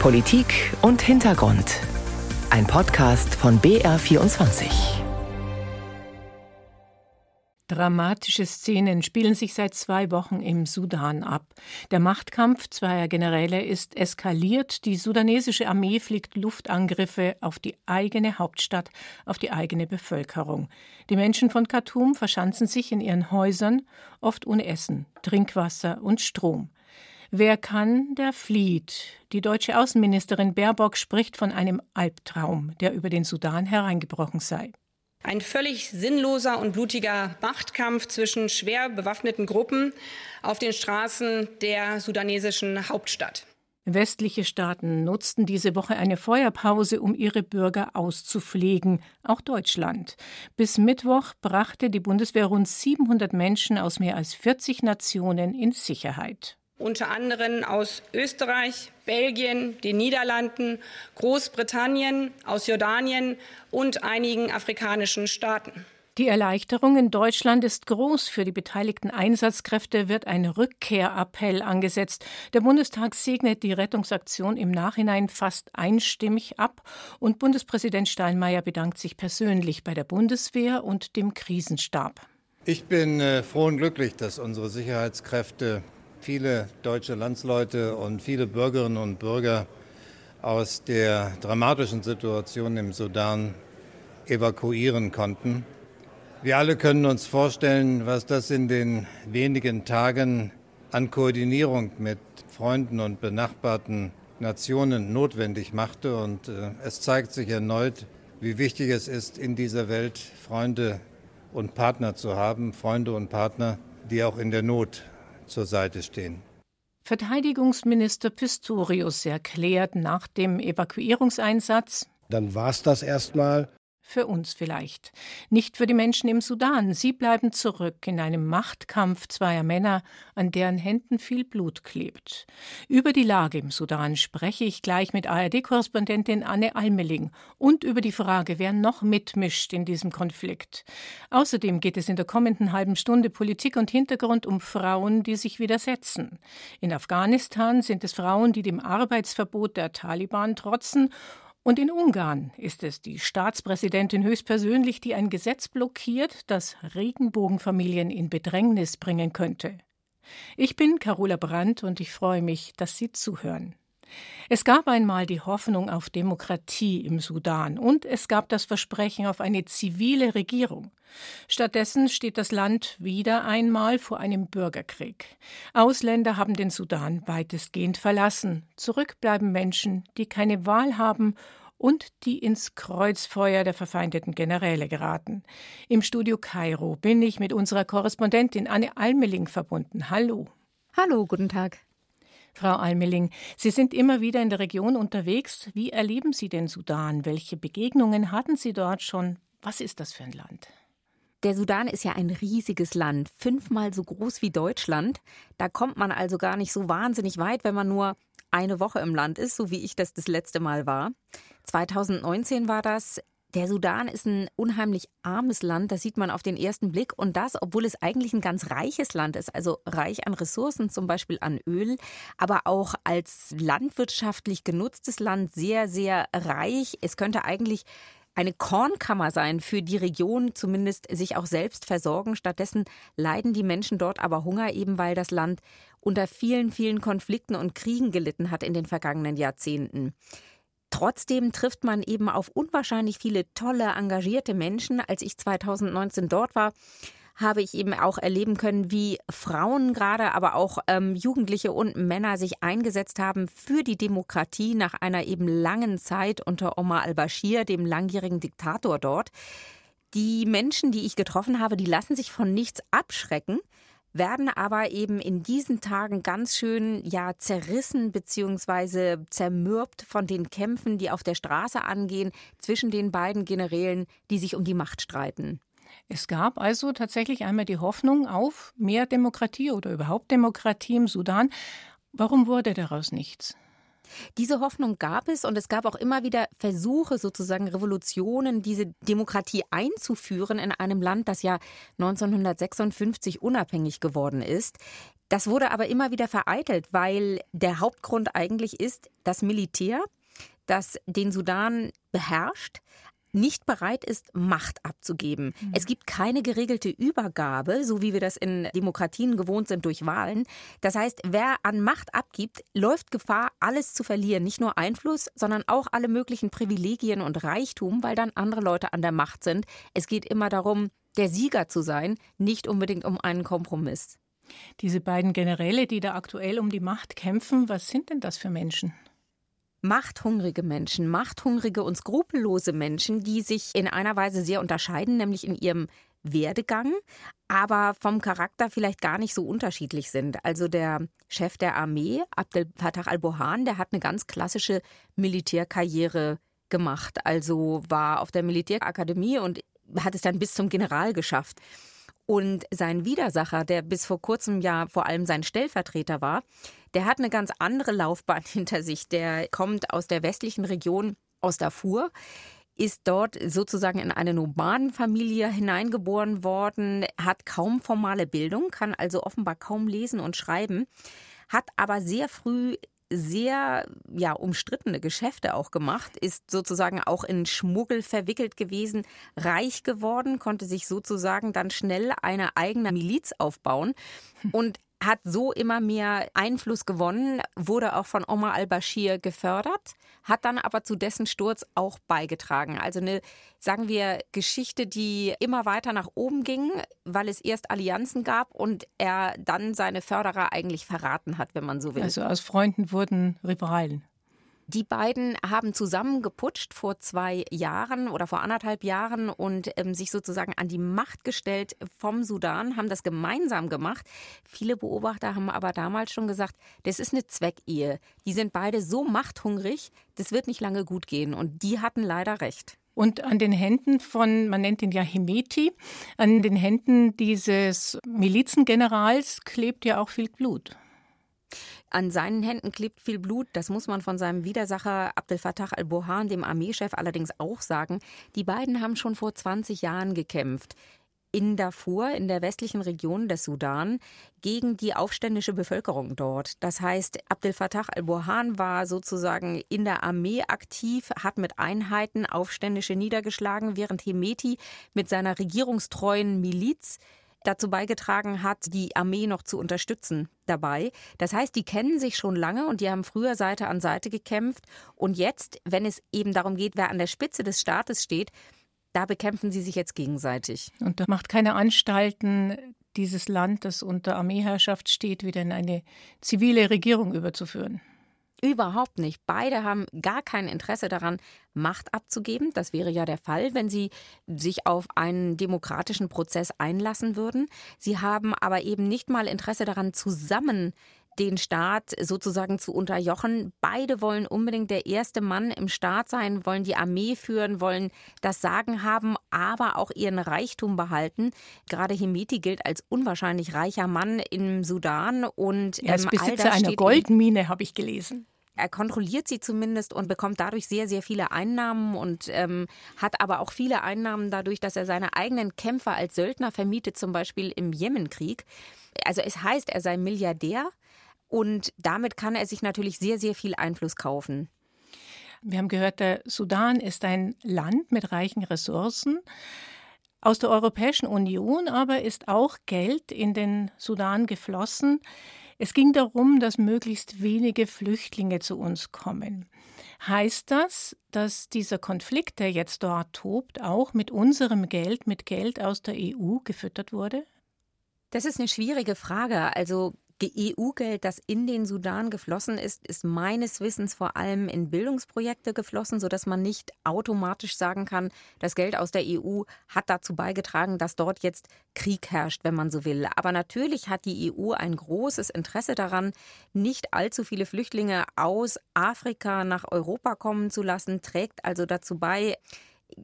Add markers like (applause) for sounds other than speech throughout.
Politik und Hintergrund. Ein Podcast von BR24. Dramatische Szenen spielen sich seit zwei Wochen im Sudan ab. Der Machtkampf zweier Generäle ist eskaliert. Die sudanesische Armee fliegt Luftangriffe auf die eigene Hauptstadt, auf die eigene Bevölkerung. Die Menschen von Khartoum verschanzen sich in ihren Häusern, oft ohne Essen, Trinkwasser und Strom. Wer kann, der flieht. Die deutsche Außenministerin Baerbock spricht von einem Albtraum, der über den Sudan hereingebrochen sei. Ein völlig sinnloser und blutiger Machtkampf zwischen schwer bewaffneten Gruppen auf den Straßen der sudanesischen Hauptstadt. Westliche Staaten nutzten diese Woche eine Feuerpause, um ihre Bürger auszupflegen, auch Deutschland. Bis Mittwoch brachte die Bundeswehr rund 700 Menschen aus mehr als 40 Nationen in Sicherheit unter anderem aus Österreich, Belgien, den Niederlanden, Großbritannien, aus Jordanien und einigen afrikanischen Staaten. Die Erleichterung in Deutschland ist groß. Für die beteiligten Einsatzkräfte wird ein Rückkehrappell angesetzt. Der Bundestag segnet die Rettungsaktion im Nachhinein fast einstimmig ab und Bundespräsident Steinmeier bedankt sich persönlich bei der Bundeswehr und dem Krisenstab. Ich bin äh, froh und glücklich, dass unsere Sicherheitskräfte viele deutsche Landsleute und viele Bürgerinnen und Bürger aus der dramatischen Situation im Sudan evakuieren konnten. Wir alle können uns vorstellen, was das in den wenigen Tagen an Koordinierung mit Freunden und benachbarten Nationen notwendig machte. Und äh, es zeigt sich erneut, wie wichtig es ist, in dieser Welt Freunde und Partner zu haben, Freunde und Partner, die auch in der Not zur Seite stehen. Verteidigungsminister Pistorius erklärt nach dem Evakuierungseinsatz, dann war es das erstmal. Für uns vielleicht. Nicht für die Menschen im Sudan. Sie bleiben zurück in einem Machtkampf zweier Männer, an deren Händen viel Blut klebt. Über die Lage im Sudan spreche ich gleich mit ARD-Korrespondentin Anne Almeling und über die Frage, wer noch mitmischt in diesem Konflikt. Außerdem geht es in der kommenden halben Stunde Politik und Hintergrund um Frauen, die sich widersetzen. In Afghanistan sind es Frauen, die dem Arbeitsverbot der Taliban trotzen und in Ungarn ist es die Staatspräsidentin höchstpersönlich, die ein Gesetz blockiert, das Regenbogenfamilien in Bedrängnis bringen könnte. Ich bin Carola Brandt und ich freue mich, dass Sie zuhören. Es gab einmal die Hoffnung auf Demokratie im Sudan und es gab das Versprechen auf eine zivile Regierung. Stattdessen steht das Land wieder einmal vor einem Bürgerkrieg. Ausländer haben den Sudan weitestgehend verlassen. Zurück bleiben Menschen, die keine Wahl haben und die ins Kreuzfeuer der verfeindeten Generäle geraten. Im Studio Kairo bin ich mit unserer Korrespondentin Anne Almeling verbunden. Hallo. Hallo, guten Tag. Frau Almeling, Sie sind immer wieder in der Region unterwegs. Wie erleben Sie den Sudan? Welche Begegnungen hatten Sie dort schon? Was ist das für ein Land? Der Sudan ist ja ein riesiges Land, fünfmal so groß wie Deutschland. Da kommt man also gar nicht so wahnsinnig weit, wenn man nur eine Woche im Land ist, so wie ich das das letzte Mal war. 2019 war das. Der Sudan ist ein unheimlich armes Land, das sieht man auf den ersten Blick. Und das, obwohl es eigentlich ein ganz reiches Land ist, also reich an Ressourcen, zum Beispiel an Öl, aber auch als landwirtschaftlich genutztes Land sehr, sehr reich. Es könnte eigentlich eine Kornkammer sein für die Region, zumindest sich auch selbst versorgen. Stattdessen leiden die Menschen dort aber Hunger, eben weil das Land unter vielen, vielen Konflikten und Kriegen gelitten hat in den vergangenen Jahrzehnten. Trotzdem trifft man eben auf unwahrscheinlich viele tolle, engagierte Menschen. Als ich 2019 dort war, habe ich eben auch erleben können, wie Frauen gerade, aber auch ähm, Jugendliche und Männer sich eingesetzt haben für die Demokratie nach einer eben langen Zeit unter Omar al-Bashir, dem langjährigen Diktator dort. Die Menschen, die ich getroffen habe, die lassen sich von nichts abschrecken werden aber eben in diesen Tagen ganz schön ja zerrissen bzw. zermürbt von den Kämpfen, die auf der Straße angehen zwischen den beiden Generälen, die sich um die Macht streiten. Es gab also tatsächlich einmal die Hoffnung auf mehr Demokratie oder überhaupt Demokratie im Sudan. Warum wurde daraus nichts? Diese Hoffnung gab es und es gab auch immer wieder Versuche, sozusagen Revolutionen, diese Demokratie einzuführen in einem Land, das ja 1956 unabhängig geworden ist. Das wurde aber immer wieder vereitelt, weil der Hauptgrund eigentlich ist, das Militär, das den Sudan beherrscht, nicht bereit ist, Macht abzugeben. Mhm. Es gibt keine geregelte Übergabe, so wie wir das in Demokratien gewohnt sind durch Wahlen. Das heißt, wer an Macht abgibt, läuft Gefahr, alles zu verlieren. Nicht nur Einfluss, sondern auch alle möglichen Privilegien und Reichtum, weil dann andere Leute an der Macht sind. Es geht immer darum, der Sieger zu sein, nicht unbedingt um einen Kompromiss. Diese beiden Generäle, die da aktuell um die Macht kämpfen, was sind denn das für Menschen? Machthungrige Menschen, machthungrige und skrupellose Menschen, die sich in einer Weise sehr unterscheiden, nämlich in ihrem Werdegang, aber vom Charakter vielleicht gar nicht so unterschiedlich sind. Also der Chef der Armee, Abdel Fattah al-Burhan, der hat eine ganz klassische Militärkarriere gemacht. Also war auf der Militärakademie und hat es dann bis zum General geschafft. Und sein Widersacher, der bis vor kurzem ja vor allem sein Stellvertreter war, der hat eine ganz andere Laufbahn (laughs) hinter sich. Der kommt aus der westlichen Region, aus Darfur, ist dort sozusagen in eine Nomadenfamilie hineingeboren worden, hat kaum formale Bildung, kann also offenbar kaum lesen und schreiben, hat aber sehr früh sehr ja, umstrittene Geschäfte auch gemacht, ist sozusagen auch in Schmuggel verwickelt gewesen, reich geworden, konnte sich sozusagen dann schnell eine eigene Miliz aufbauen. Und hat so immer mehr Einfluss gewonnen, wurde auch von Omar al-Bashir gefördert, hat dann aber zu dessen Sturz auch beigetragen. Also eine, sagen wir, Geschichte, die immer weiter nach oben ging, weil es erst Allianzen gab und er dann seine Förderer eigentlich verraten hat, wenn man so will. Also aus Freunden wurden Rivalen. Die beiden haben zusammen geputscht vor zwei Jahren oder vor anderthalb Jahren und ähm, sich sozusagen an die Macht gestellt vom Sudan, haben das gemeinsam gemacht. Viele Beobachter haben aber damals schon gesagt, das ist eine Zweckehe. Die sind beide so machthungrig, das wird nicht lange gut gehen. Und die hatten leider recht. Und an den Händen von, man nennt ihn ja Hemeti, an den Händen dieses Milizengenerals klebt ja auch viel Blut. An seinen Händen klebt viel Blut. Das muss man von seinem Widersacher Abdel Fattah al-Burhan, dem Armeechef, allerdings auch sagen. Die beiden haben schon vor 20 Jahren gekämpft in Darfur, in der westlichen Region des Sudan, gegen die aufständische Bevölkerung dort. Das heißt, Abdel Fattah al-Burhan war sozusagen in der Armee aktiv, hat mit Einheiten Aufständische niedergeschlagen, während Hemeti mit seiner regierungstreuen Miliz dazu beigetragen hat, die Armee noch zu unterstützen dabei. Das heißt, die kennen sich schon lange und die haben früher Seite an Seite gekämpft. Und jetzt, wenn es eben darum geht, wer an der Spitze des Staates steht, da bekämpfen sie sich jetzt gegenseitig. Und da macht keine Anstalten, dieses Land, das unter Armeeherrschaft steht, wieder in eine zivile Regierung überzuführen. Überhaupt nicht. Beide haben gar kein Interesse daran, Macht abzugeben. Das wäre ja der Fall, wenn sie sich auf einen demokratischen Prozess einlassen würden. Sie haben aber eben nicht mal Interesse daran, zusammen den Staat sozusagen zu unterjochen. Beide wollen unbedingt der erste Mann im Staat sein, wollen die Armee führen, wollen das Sagen haben, aber auch ihren Reichtum behalten. Gerade Hemeti gilt als unwahrscheinlich reicher Mann im Sudan und er ist ähm, Besitzer einer Goldmine, habe ich gelesen er kontrolliert sie zumindest und bekommt dadurch sehr, sehr viele Einnahmen und ähm, hat aber auch viele Einnahmen dadurch, dass er seine eigenen Kämpfer als Söldner vermietet, zum Beispiel im Jemenkrieg. Also es heißt, er sei Milliardär und damit kann er sich natürlich sehr, sehr viel Einfluss kaufen. Wir haben gehört, der Sudan ist ein Land mit reichen Ressourcen. Aus der Europäischen Union aber ist auch Geld in den Sudan geflossen. Es ging darum, dass möglichst wenige Flüchtlinge zu uns kommen. Heißt das, dass dieser Konflikt, der jetzt dort tobt, auch mit unserem Geld, mit Geld aus der EU gefüttert wurde? Das ist eine schwierige Frage. Also EU-Geld, das in den Sudan geflossen ist, ist meines Wissens vor allem in Bildungsprojekte geflossen, sodass man nicht automatisch sagen kann, das Geld aus der EU hat dazu beigetragen, dass dort jetzt Krieg herrscht, wenn man so will. Aber natürlich hat die EU ein großes Interesse daran, nicht allzu viele Flüchtlinge aus Afrika nach Europa kommen zu lassen, trägt also dazu bei,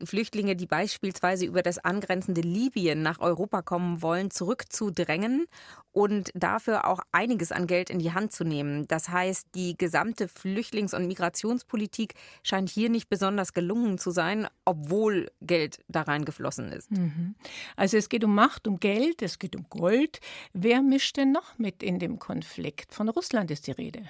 Flüchtlinge, die beispielsweise über das angrenzende Libyen nach Europa kommen wollen, zurückzudrängen und dafür auch einiges an Geld in die Hand zu nehmen. Das heißt, die gesamte Flüchtlings- und Migrationspolitik scheint hier nicht besonders gelungen zu sein, obwohl Geld da reingeflossen ist. Mhm. Also es geht um Macht, um Geld, es geht um Gold. Wer mischt denn noch mit in dem Konflikt? Von Russland ist die Rede.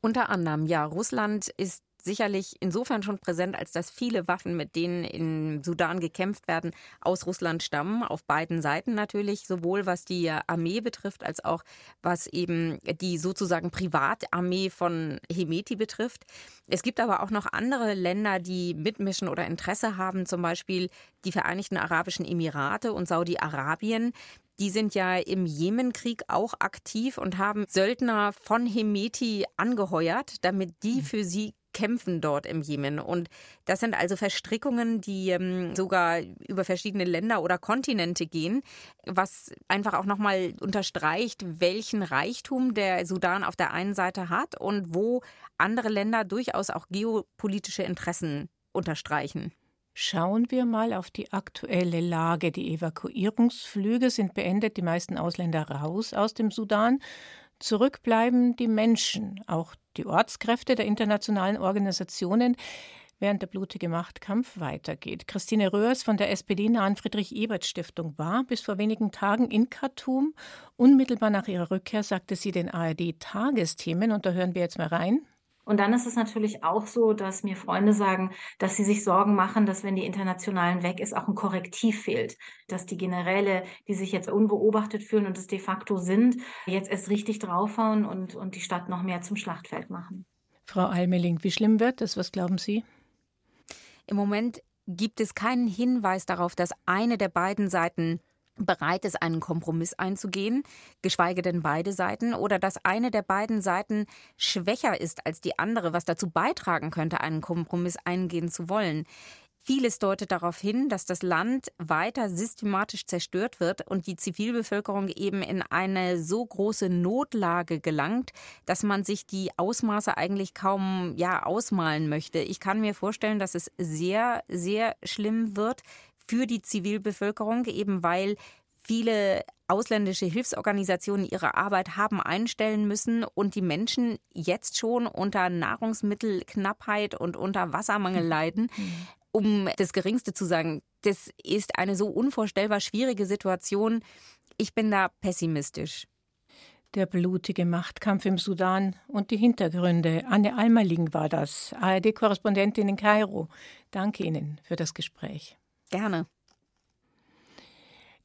Unter anderem, ja, Russland ist sicherlich insofern schon präsent, als dass viele Waffen, mit denen im Sudan gekämpft werden, aus Russland stammen, auf beiden Seiten natürlich, sowohl was die Armee betrifft, als auch was eben die sozusagen Privatarmee von Hemeti betrifft. Es gibt aber auch noch andere Länder, die mitmischen oder Interesse haben, zum Beispiel die Vereinigten Arabischen Emirate und Saudi-Arabien. Die sind ja im Jemenkrieg auch aktiv und haben Söldner von Hemeti angeheuert, damit die hm. für sie kämpfen dort im Jemen. Und das sind also Verstrickungen, die ähm, sogar über verschiedene Länder oder Kontinente gehen, was einfach auch nochmal unterstreicht, welchen Reichtum der Sudan auf der einen Seite hat und wo andere Länder durchaus auch geopolitische Interessen unterstreichen. Schauen wir mal auf die aktuelle Lage. Die Evakuierungsflüge sind beendet, die meisten Ausländer raus aus dem Sudan. Zurück bleiben die Menschen, auch die Ortskräfte der internationalen Organisationen, während der blutige Machtkampf weitergeht. Christine Röhrs von der SPD-nahen Friedrich-Ebert-Stiftung war bis vor wenigen Tagen in Khartoum. Unmittelbar nach ihrer Rückkehr sagte sie den ARD-Tagesthemen, und da hören wir jetzt mal rein. Und dann ist es natürlich auch so, dass mir Freunde sagen, dass sie sich Sorgen machen, dass wenn die Internationalen weg ist, auch ein Korrektiv fehlt. Dass die Generäle, die sich jetzt unbeobachtet fühlen und es de facto sind, jetzt erst richtig draufhauen und, und die Stadt noch mehr zum Schlachtfeld machen. Frau Almeling, wie schlimm wird das? Was glauben Sie? Im Moment gibt es keinen Hinweis darauf, dass eine der beiden Seiten bereit ist, einen Kompromiss einzugehen, geschweige denn beide Seiten, oder dass eine der beiden Seiten schwächer ist als die andere, was dazu beitragen könnte, einen Kompromiss eingehen zu wollen. Vieles deutet darauf hin, dass das Land weiter systematisch zerstört wird und die Zivilbevölkerung eben in eine so große Notlage gelangt, dass man sich die Ausmaße eigentlich kaum ja ausmalen möchte. Ich kann mir vorstellen, dass es sehr sehr schlimm wird für die Zivilbevölkerung, eben weil viele ausländische Hilfsorganisationen ihre Arbeit haben einstellen müssen und die Menschen jetzt schon unter Nahrungsmittelknappheit und unter Wassermangel leiden. Um das Geringste zu sagen, das ist eine so unvorstellbar schwierige Situation. Ich bin da pessimistisch. Der blutige Machtkampf im Sudan und die Hintergründe. Anne Almerling war das, ARD-Korrespondentin in Kairo. Danke Ihnen für das Gespräch. Gerne.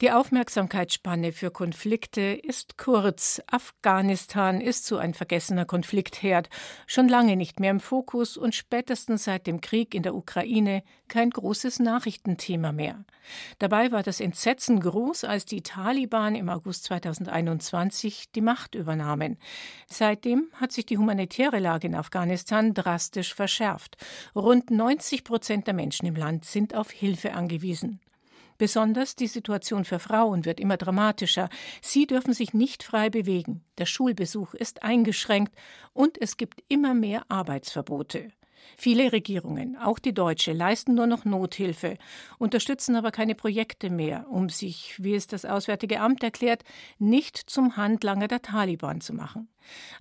Die Aufmerksamkeitsspanne für Konflikte ist kurz. Afghanistan ist so ein vergessener Konfliktherd, schon lange nicht mehr im Fokus und spätestens seit dem Krieg in der Ukraine kein großes Nachrichtenthema mehr. Dabei war das Entsetzen groß, als die Taliban im August 2021 die Macht übernahmen. Seitdem hat sich die humanitäre Lage in Afghanistan drastisch verschärft. Rund 90 Prozent der Menschen im Land sind auf Hilfe angewiesen. Besonders die Situation für Frauen wird immer dramatischer. Sie dürfen sich nicht frei bewegen. Der Schulbesuch ist eingeschränkt und es gibt immer mehr Arbeitsverbote. Viele Regierungen, auch die deutsche, leisten nur noch Nothilfe, unterstützen aber keine Projekte mehr, um sich, wie es das Auswärtige Amt erklärt, nicht zum Handlanger der Taliban zu machen.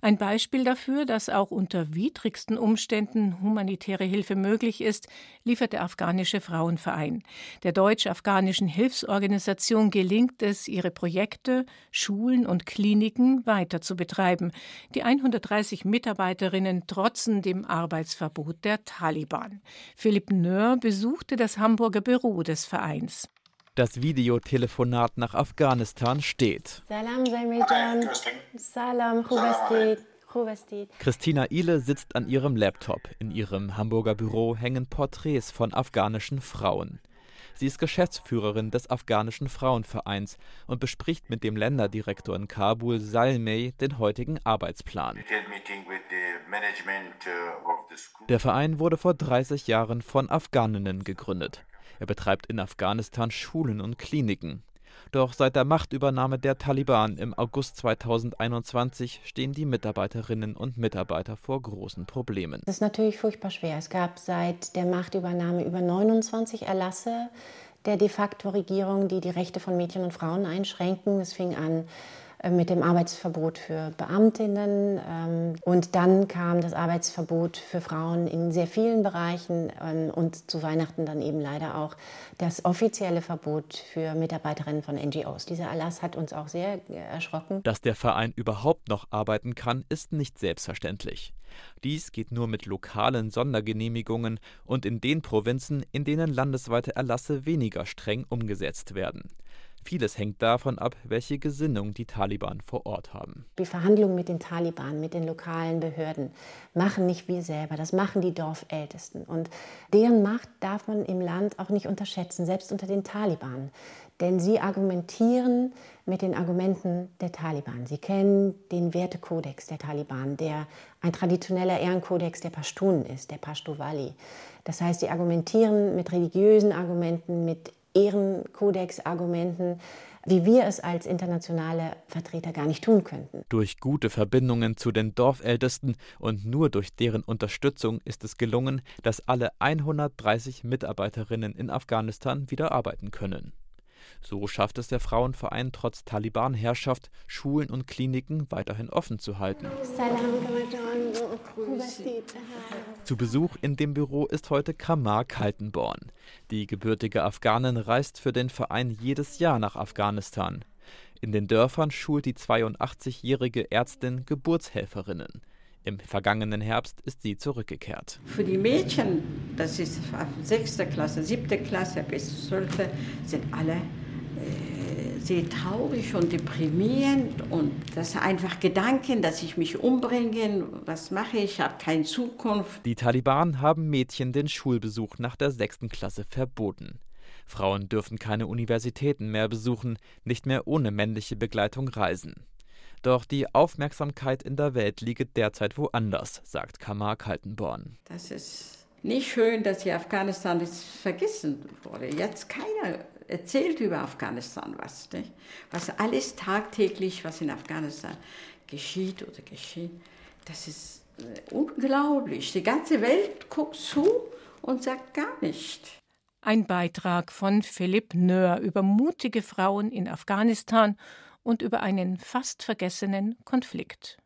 Ein Beispiel dafür, dass auch unter widrigsten Umständen humanitäre Hilfe möglich ist, liefert der afghanische Frauenverein. Der deutsch-afghanischen Hilfsorganisation gelingt es, ihre Projekte, Schulen und Kliniken weiter zu betreiben. Die 130 Mitarbeiterinnen trotzen dem Arbeitsverbot der Taliban. Philipp Nöhr besuchte das Hamburger Büro des Vereins. Das Videotelefonat nach Afghanistan steht. Salam, Salam, Christina Ile sitzt an ihrem Laptop. In ihrem Hamburger Büro hängen Porträts von afghanischen Frauen. Sie ist Geschäftsführerin des afghanischen Frauenvereins und bespricht mit dem Länderdirektor in Kabul, Salmey, den heutigen Arbeitsplan. Der Verein wurde vor 30 Jahren von Afghaninnen gegründet. Er betreibt in Afghanistan Schulen und Kliniken. Doch seit der Machtübernahme der Taliban im August 2021 stehen die Mitarbeiterinnen und Mitarbeiter vor großen Problemen. Das ist natürlich furchtbar schwer. Es gab seit der Machtübernahme über 29 Erlasse der de facto Regierung, die die Rechte von Mädchen und Frauen einschränken. Es fing an mit dem Arbeitsverbot für Beamtinnen. Ähm, und dann kam das Arbeitsverbot für Frauen in sehr vielen Bereichen ähm, und zu Weihnachten dann eben leider auch das offizielle Verbot für Mitarbeiterinnen von NGOs. Dieser Erlass hat uns auch sehr äh, erschrocken. Dass der Verein überhaupt noch arbeiten kann, ist nicht selbstverständlich. Dies geht nur mit lokalen Sondergenehmigungen und in den Provinzen, in denen landesweite Erlasse weniger streng umgesetzt werden. Vieles hängt davon ab, welche Gesinnung die Taliban vor Ort haben. Die Verhandlungen mit den Taliban, mit den lokalen Behörden, machen nicht wir selber, das machen die Dorfältesten. Und deren Macht darf man im Land auch nicht unterschätzen, selbst unter den Taliban. Denn sie argumentieren mit den Argumenten der Taliban. Sie kennen den Wertekodex der Taliban, der ein traditioneller Ehrenkodex der Pashtunen ist, der Pashtovali. Das heißt, sie argumentieren mit religiösen Argumenten, mit Ehrenkodex-Argumenten, wie wir es als internationale Vertreter gar nicht tun könnten. Durch gute Verbindungen zu den Dorfältesten und nur durch deren Unterstützung ist es gelungen, dass alle 130 Mitarbeiterinnen in Afghanistan wieder arbeiten können. So schafft es der Frauenverein trotz Taliban-Herrschaft, Schulen und Kliniken weiterhin offen zu halten. Zu Besuch in dem Büro ist heute Kamar Kaltenborn. Die gebürtige Afghanin reist für den Verein jedes Jahr nach Afghanistan. In den Dörfern schult die 82-jährige Ärztin Geburtshelferinnen. Im vergangenen Herbst ist sie zurückgekehrt. Für die Mädchen, das ist sechste Klasse, siebte Klasse bis zwölfte, sind alle sehr traurig und deprimierend und das einfach Gedanken, dass ich mich umbringe, was mache ich, ich habe keine Zukunft. Die Taliban haben Mädchen den Schulbesuch nach der sechsten Klasse verboten. Frauen dürfen keine Universitäten mehr besuchen, nicht mehr ohne männliche Begleitung reisen. Doch die Aufmerksamkeit in der Welt liege derzeit woanders, sagt Kamar Kaltenborn. Das ist nicht schön, dass hier Afghanistan vergessen wurde. Jetzt keiner erzählt über Afghanistan was. Nicht? Was alles tagtäglich, was in Afghanistan geschieht oder geschieht, das ist äh, unglaublich. Die ganze Welt guckt zu und sagt gar nichts. Ein Beitrag von Philipp Nöhr über mutige Frauen in Afghanistan und über einen fast vergessenen Konflikt.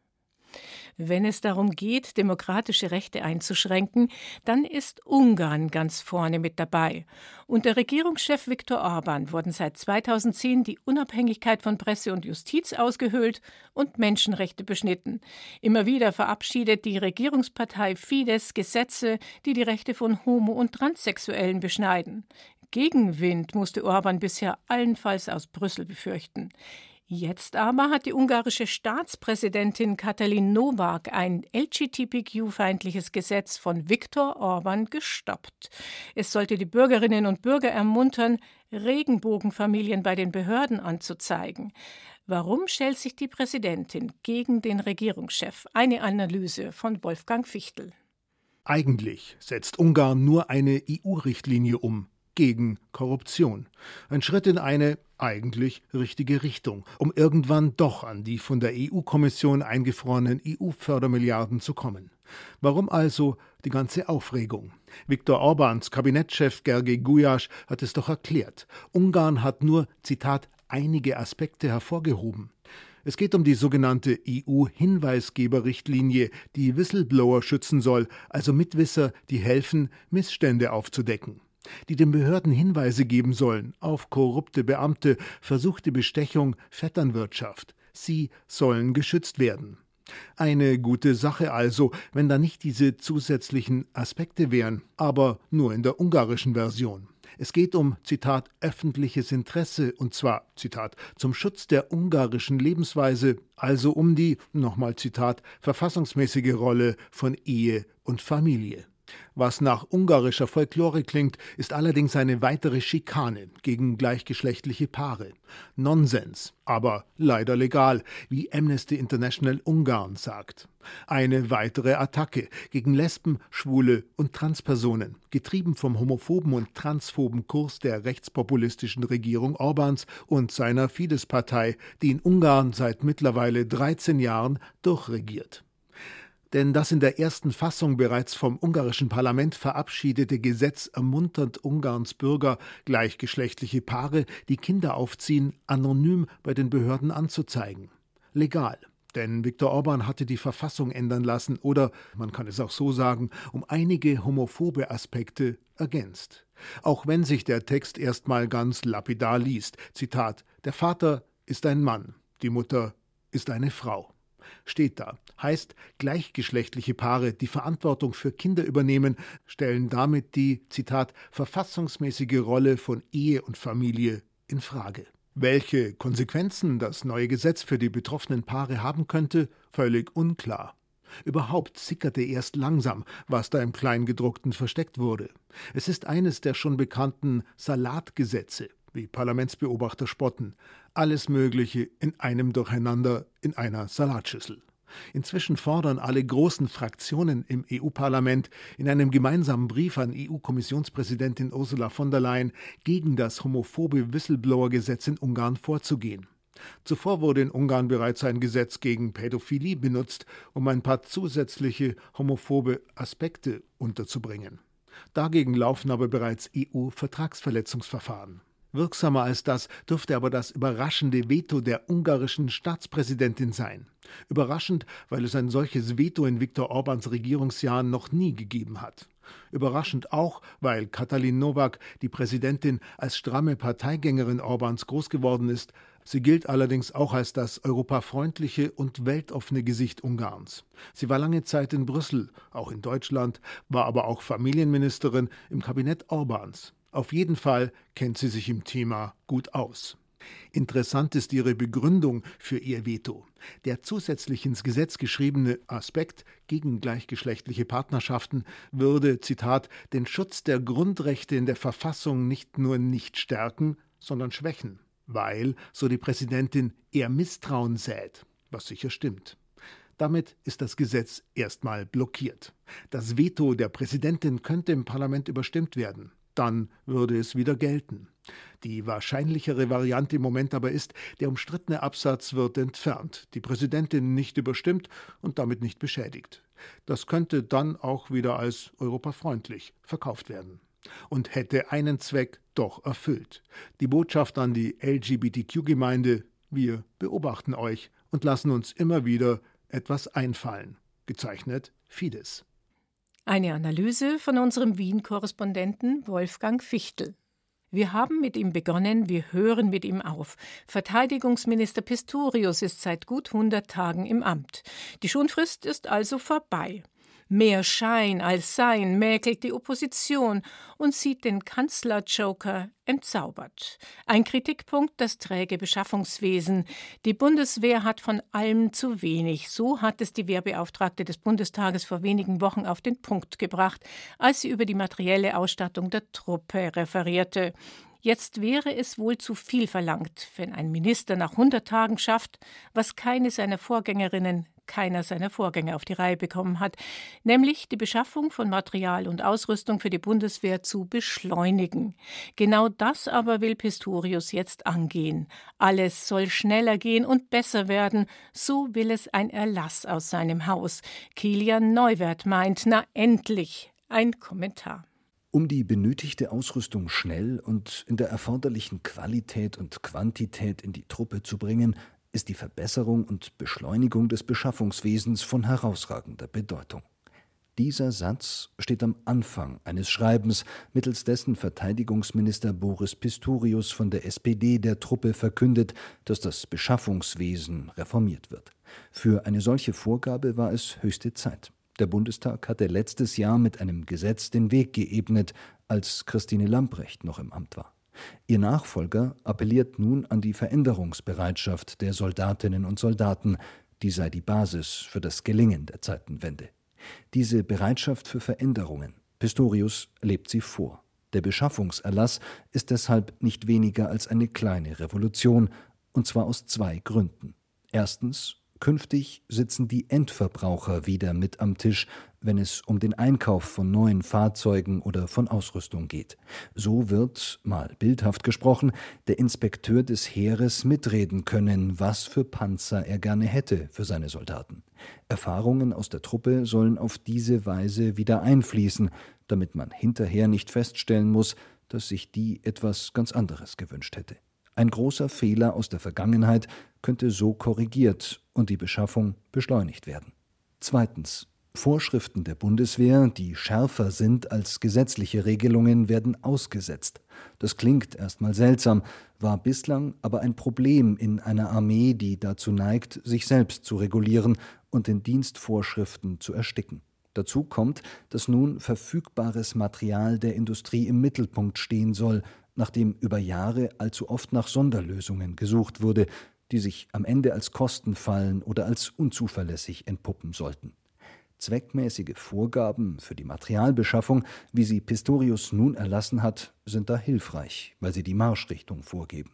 Wenn es darum geht, demokratische Rechte einzuschränken, dann ist Ungarn ganz vorne mit dabei. Unter Regierungschef Viktor Orban wurden seit 2010 die Unabhängigkeit von Presse und Justiz ausgehöhlt und Menschenrechte beschnitten. Immer wieder verabschiedet die Regierungspartei Fidesz Gesetze, die die Rechte von Homo- und Transsexuellen beschneiden. Gegenwind musste Orban bisher allenfalls aus Brüssel befürchten. Jetzt aber hat die ungarische Staatspräsidentin Katalin Nowak ein LGBTQ-feindliches Gesetz von Viktor Orban gestoppt. Es sollte die Bürgerinnen und Bürger ermuntern, Regenbogenfamilien bei den Behörden anzuzeigen. Warum stellt sich die Präsidentin gegen den Regierungschef? Eine Analyse von Wolfgang Fichtel. Eigentlich setzt Ungarn nur eine EU-Richtlinie um gegen Korruption. Ein Schritt in eine eigentlich richtige Richtung, um irgendwann doch an die von der EU-Kommission eingefrorenen EU-Fördermilliarden zu kommen. Warum also die ganze Aufregung? Viktor Orbans Kabinettschef Gergely Guyasch hat es doch erklärt. Ungarn hat nur, Zitat, einige Aspekte hervorgehoben. Es geht um die sogenannte EU-Hinweisgeberrichtlinie, die Whistleblower schützen soll, also Mitwisser, die helfen, Missstände aufzudecken die den Behörden Hinweise geben sollen auf korrupte Beamte, versuchte Bestechung, Vetternwirtschaft. Sie sollen geschützt werden. Eine gute Sache also, wenn da nicht diese zusätzlichen Aspekte wären, aber nur in der ungarischen Version. Es geht um, Zitat, öffentliches Interesse und zwar, Zitat, zum Schutz der ungarischen Lebensweise, also um die, nochmal Zitat, verfassungsmäßige Rolle von Ehe und Familie. Was nach ungarischer Folklore klingt, ist allerdings eine weitere Schikane gegen gleichgeschlechtliche Paare. Nonsens, aber leider legal, wie Amnesty International Ungarn sagt. Eine weitere Attacke gegen Lesben, Schwule und Transpersonen, getrieben vom homophoben und transphoben Kurs der rechtspopulistischen Regierung Orbans und seiner Fidesz-Partei, die in Ungarn seit mittlerweile 13 Jahren durchregiert. Denn das in der ersten Fassung bereits vom ungarischen Parlament verabschiedete Gesetz ermuntert Ungarns Bürger, gleichgeschlechtliche Paare, die Kinder aufziehen, anonym bei den Behörden anzuzeigen. Legal. Denn Viktor Orban hatte die Verfassung ändern lassen oder, man kann es auch so sagen, um einige homophobe Aspekte ergänzt. Auch wenn sich der Text erstmal ganz lapidar liest. Zitat: Der Vater ist ein Mann, die Mutter ist eine Frau steht da. Heißt, gleichgeschlechtliche Paare, die Verantwortung für Kinder übernehmen, stellen damit die, Zitat, verfassungsmäßige Rolle von Ehe und Familie in Frage. Welche Konsequenzen das neue Gesetz für die betroffenen Paare haben könnte, völlig unklar. Überhaupt sickerte erst langsam, was da im Kleingedruckten versteckt wurde. Es ist eines der schon bekannten Salatgesetze, wie Parlamentsbeobachter spotten. Alles Mögliche in einem Durcheinander in einer Salatschüssel. Inzwischen fordern alle großen Fraktionen im EU-Parlament in einem gemeinsamen Brief an EU-Kommissionspräsidentin Ursula von der Leyen, gegen das homophobe Whistleblower-Gesetz in Ungarn vorzugehen. Zuvor wurde in Ungarn bereits ein Gesetz gegen Pädophilie benutzt, um ein paar zusätzliche homophobe Aspekte unterzubringen. Dagegen laufen aber bereits EU-Vertragsverletzungsverfahren. Wirksamer als das dürfte aber das überraschende Veto der ungarischen Staatspräsidentin sein. Überraschend, weil es ein solches Veto in Viktor Orbans Regierungsjahren noch nie gegeben hat. Überraschend auch, weil Katalin Nowak, die Präsidentin, als stramme Parteigängerin Orbans groß geworden ist. Sie gilt allerdings auch als das europafreundliche und weltoffene Gesicht Ungarns. Sie war lange Zeit in Brüssel, auch in Deutschland, war aber auch Familienministerin im Kabinett Orbans. Auf jeden Fall kennt sie sich im Thema gut aus. Interessant ist ihre Begründung für ihr Veto. Der zusätzlich ins Gesetz geschriebene Aspekt gegen gleichgeschlechtliche Partnerschaften würde, Zitat, den Schutz der Grundrechte in der Verfassung nicht nur nicht stärken, sondern schwächen, weil, so die Präsidentin, er Misstrauen sät, was sicher stimmt. Damit ist das Gesetz erstmal blockiert. Das Veto der Präsidentin könnte im Parlament überstimmt werden dann würde es wieder gelten. Die wahrscheinlichere Variante im Moment aber ist, der umstrittene Absatz wird entfernt, die Präsidentin nicht überstimmt und damit nicht beschädigt. Das könnte dann auch wieder als europafreundlich verkauft werden und hätte einen Zweck doch erfüllt. Die Botschaft an die LGBTQ-Gemeinde Wir beobachten euch und lassen uns immer wieder etwas einfallen. Gezeichnet Fides. Eine Analyse von unserem Wien-Korrespondenten Wolfgang Fichtel. Wir haben mit ihm begonnen, wir hören mit ihm auf. Verteidigungsminister Pistorius ist seit gut 100 Tagen im Amt. Die Schonfrist ist also vorbei. Mehr Schein als Sein mäkelt die Opposition und sieht den Kanzler-Joker entzaubert. Ein Kritikpunkt das träge Beschaffungswesen. Die Bundeswehr hat von allem zu wenig. So hat es die Wehrbeauftragte des Bundestages vor wenigen Wochen auf den Punkt gebracht, als sie über die materielle Ausstattung der Truppe referierte. Jetzt wäre es wohl zu viel verlangt, wenn ein Minister nach 100 Tagen schafft, was keine seiner Vorgängerinnen keiner seiner Vorgänger auf die Reihe bekommen hat, nämlich die Beschaffung von Material und Ausrüstung für die Bundeswehr zu beschleunigen. Genau das aber will Pistorius jetzt angehen. Alles soll schneller gehen und besser werden, so will es ein Erlass aus seinem Haus. Kilian Neuwert meint, na endlich, ein Kommentar. Um die benötigte Ausrüstung schnell und in der erforderlichen Qualität und Quantität in die Truppe zu bringen, ist die Verbesserung und Beschleunigung des Beschaffungswesens von herausragender Bedeutung. Dieser Satz steht am Anfang eines Schreibens, mittels dessen Verteidigungsminister Boris Pistorius von der SPD der Truppe verkündet, dass das Beschaffungswesen reformiert wird. Für eine solche Vorgabe war es höchste Zeit. Der Bundestag hatte letztes Jahr mit einem Gesetz den Weg geebnet, als Christine Lamprecht noch im Amt war. Ihr Nachfolger appelliert nun an die Veränderungsbereitschaft der Soldatinnen und Soldaten, die sei die Basis für das Gelingen der Zeitenwende. Diese Bereitschaft für Veränderungen, Pistorius lebt sie vor. Der Beschaffungserlass ist deshalb nicht weniger als eine kleine Revolution, und zwar aus zwei Gründen. Erstens Künftig sitzen die Endverbraucher wieder mit am Tisch, wenn es um den Einkauf von neuen Fahrzeugen oder von Ausrüstung geht. So wird, mal bildhaft gesprochen, der Inspekteur des Heeres mitreden können, was für Panzer er gerne hätte für seine Soldaten. Erfahrungen aus der Truppe sollen auf diese Weise wieder einfließen, damit man hinterher nicht feststellen muss, dass sich die etwas ganz anderes gewünscht hätte. Ein großer Fehler aus der Vergangenheit könnte so korrigiert und die Beschaffung beschleunigt werden. Zweitens. Vorschriften der Bundeswehr, die schärfer sind als gesetzliche Regelungen, werden ausgesetzt. Das klingt erstmal seltsam, war bislang aber ein Problem in einer Armee, die dazu neigt, sich selbst zu regulieren und in Dienstvorschriften zu ersticken. Dazu kommt, dass nun verfügbares Material der Industrie im Mittelpunkt stehen soll nachdem über Jahre allzu oft nach Sonderlösungen gesucht wurde, die sich am Ende als Kostenfallen oder als unzuverlässig entpuppen sollten. Zweckmäßige Vorgaben für die Materialbeschaffung, wie sie Pistorius nun erlassen hat, sind da hilfreich, weil sie die Marschrichtung vorgeben.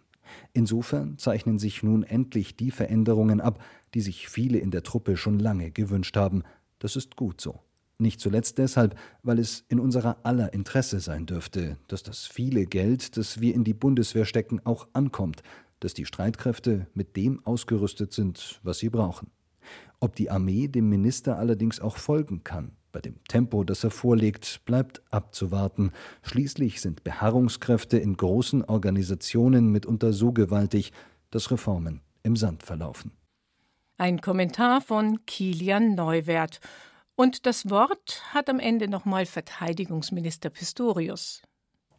Insofern zeichnen sich nun endlich die Veränderungen ab, die sich viele in der Truppe schon lange gewünscht haben. Das ist gut so. Nicht zuletzt deshalb, weil es in unserer aller Interesse sein dürfte, dass das viele Geld, das wir in die Bundeswehr stecken, auch ankommt, dass die Streitkräfte mit dem ausgerüstet sind, was sie brauchen. Ob die Armee dem Minister allerdings auch folgen kann, bei dem Tempo, das er vorlegt, bleibt abzuwarten. Schließlich sind Beharrungskräfte in großen Organisationen mitunter so gewaltig, dass Reformen im Sand verlaufen. Ein Kommentar von Kilian Neuwert. Und das Wort hat am Ende nochmal Verteidigungsminister Pistorius.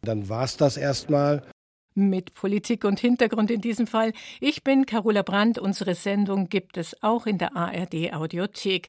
Dann war es das erstmal. Mit Politik und Hintergrund in diesem Fall. Ich bin Carola Brandt. Unsere Sendung gibt es auch in der ARD Audiothek.